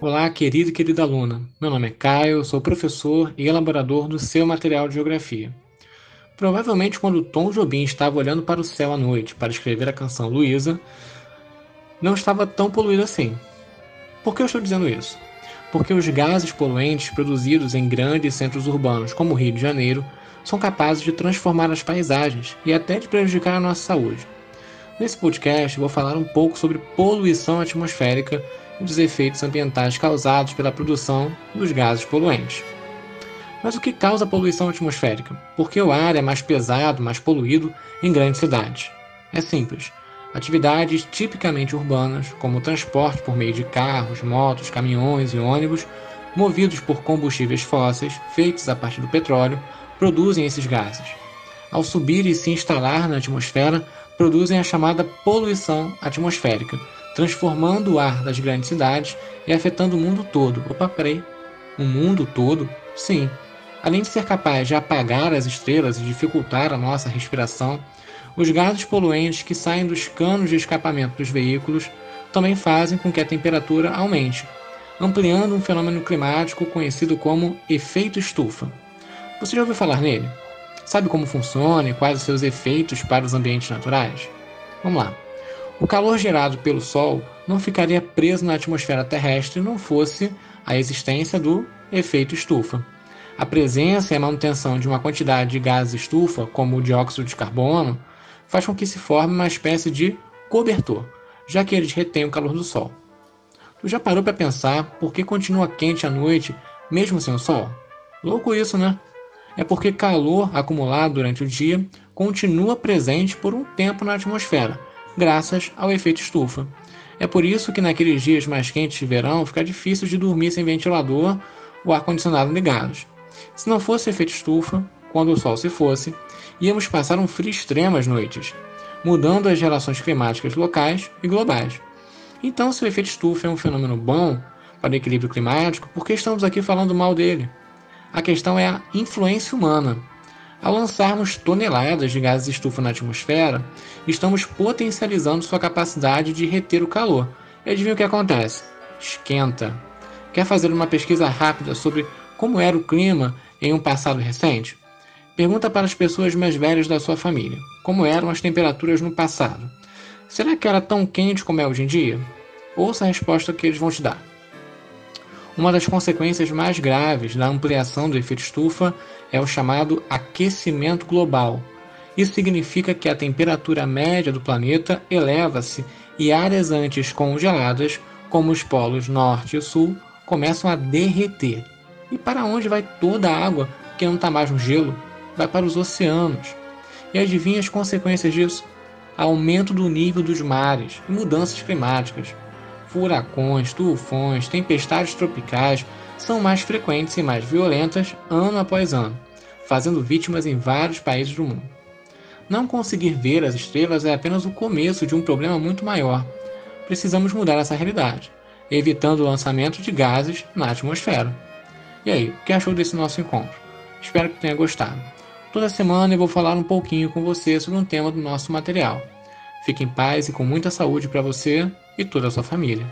Olá, querido e querida aluna. Meu nome é Caio, sou professor e elaborador do seu material de geografia. Provavelmente, quando Tom Jobim estava olhando para o céu à noite para escrever a canção Luísa, não estava tão poluído assim. Por que eu estou dizendo isso? Porque os gases poluentes produzidos em grandes centros urbanos, como o Rio de Janeiro, são capazes de transformar as paisagens e até de prejudicar a nossa saúde. Nesse podcast, vou falar um pouco sobre poluição atmosférica dos efeitos ambientais causados pela produção dos gases poluentes. Mas o que causa a poluição atmosférica? Por que o ar é mais pesado, mais poluído em grandes cidades? É simples. Atividades tipicamente urbanas, como o transporte por meio de carros, motos, caminhões e ônibus, movidos por combustíveis fósseis feitos a partir do petróleo, produzem esses gases. Ao subir e se instalar na atmosfera, produzem a chamada poluição atmosférica, transformando o ar das grandes cidades e afetando o mundo todo. Opa, peraí. O mundo todo? Sim. Além de ser capaz de apagar as estrelas e dificultar a nossa respiração, os gases poluentes que saem dos canos de escapamento dos veículos também fazem com que a temperatura aumente, ampliando um fenômeno climático conhecido como efeito estufa. Você já ouviu falar nele? Sabe como funciona e quais os seus efeitos para os ambientes naturais? Vamos lá. O calor gerado pelo Sol não ficaria preso na atmosfera terrestre não fosse a existência do efeito estufa. A presença e a manutenção de uma quantidade de gases estufa, como o dióxido de carbono, faz com que se forme uma espécie de cobertor, já que eles retêm o calor do Sol. Tu já parou para pensar por que continua quente à noite, mesmo sem o Sol? Louco isso, né? É porque calor acumulado durante o dia continua presente por um tempo na atmosfera, graças ao efeito estufa. É por isso que naqueles dias mais quentes de verão fica difícil de dormir sem ventilador ou ar-condicionado ligados. Se não fosse efeito estufa, quando o sol se fosse, íamos passar um frio extremo às noites, mudando as relações climáticas locais e globais. Então, se o efeito estufa é um fenômeno bom para o equilíbrio climático, por que estamos aqui falando mal dele? A questão é a influência humana. Ao lançarmos toneladas de gases estufa na atmosfera, estamos potencializando sua capacidade de reter o calor. E adivinha o que acontece? Esquenta. Quer fazer uma pesquisa rápida sobre como era o clima em um passado recente? Pergunta para as pessoas mais velhas da sua família como eram as temperaturas no passado. Será que era tão quente como é hoje em dia? Ouça a resposta que eles vão te dar. Uma das consequências mais graves da ampliação do efeito estufa é o chamado aquecimento global. Isso significa que a temperatura média do planeta eleva-se e áreas antes congeladas, como os polos norte e sul, começam a derreter. E para onde vai toda a água que não está mais no gelo? Vai para os oceanos. E adivinha as consequências disso? Aumento do nível dos mares e mudanças climáticas furacões, tufões, tempestades tropicais são mais frequentes e mais violentas ano após ano, fazendo vítimas em vários países do mundo. Não conseguir ver as estrelas é apenas o começo de um problema muito maior. Precisamos mudar essa realidade, evitando o lançamento de gases na atmosfera. E aí, o que achou desse nosso encontro? Espero que tenha gostado. Toda semana eu vou falar um pouquinho com você sobre um tema do nosso material. Fique em paz e com muita saúde para você e toda a sua família.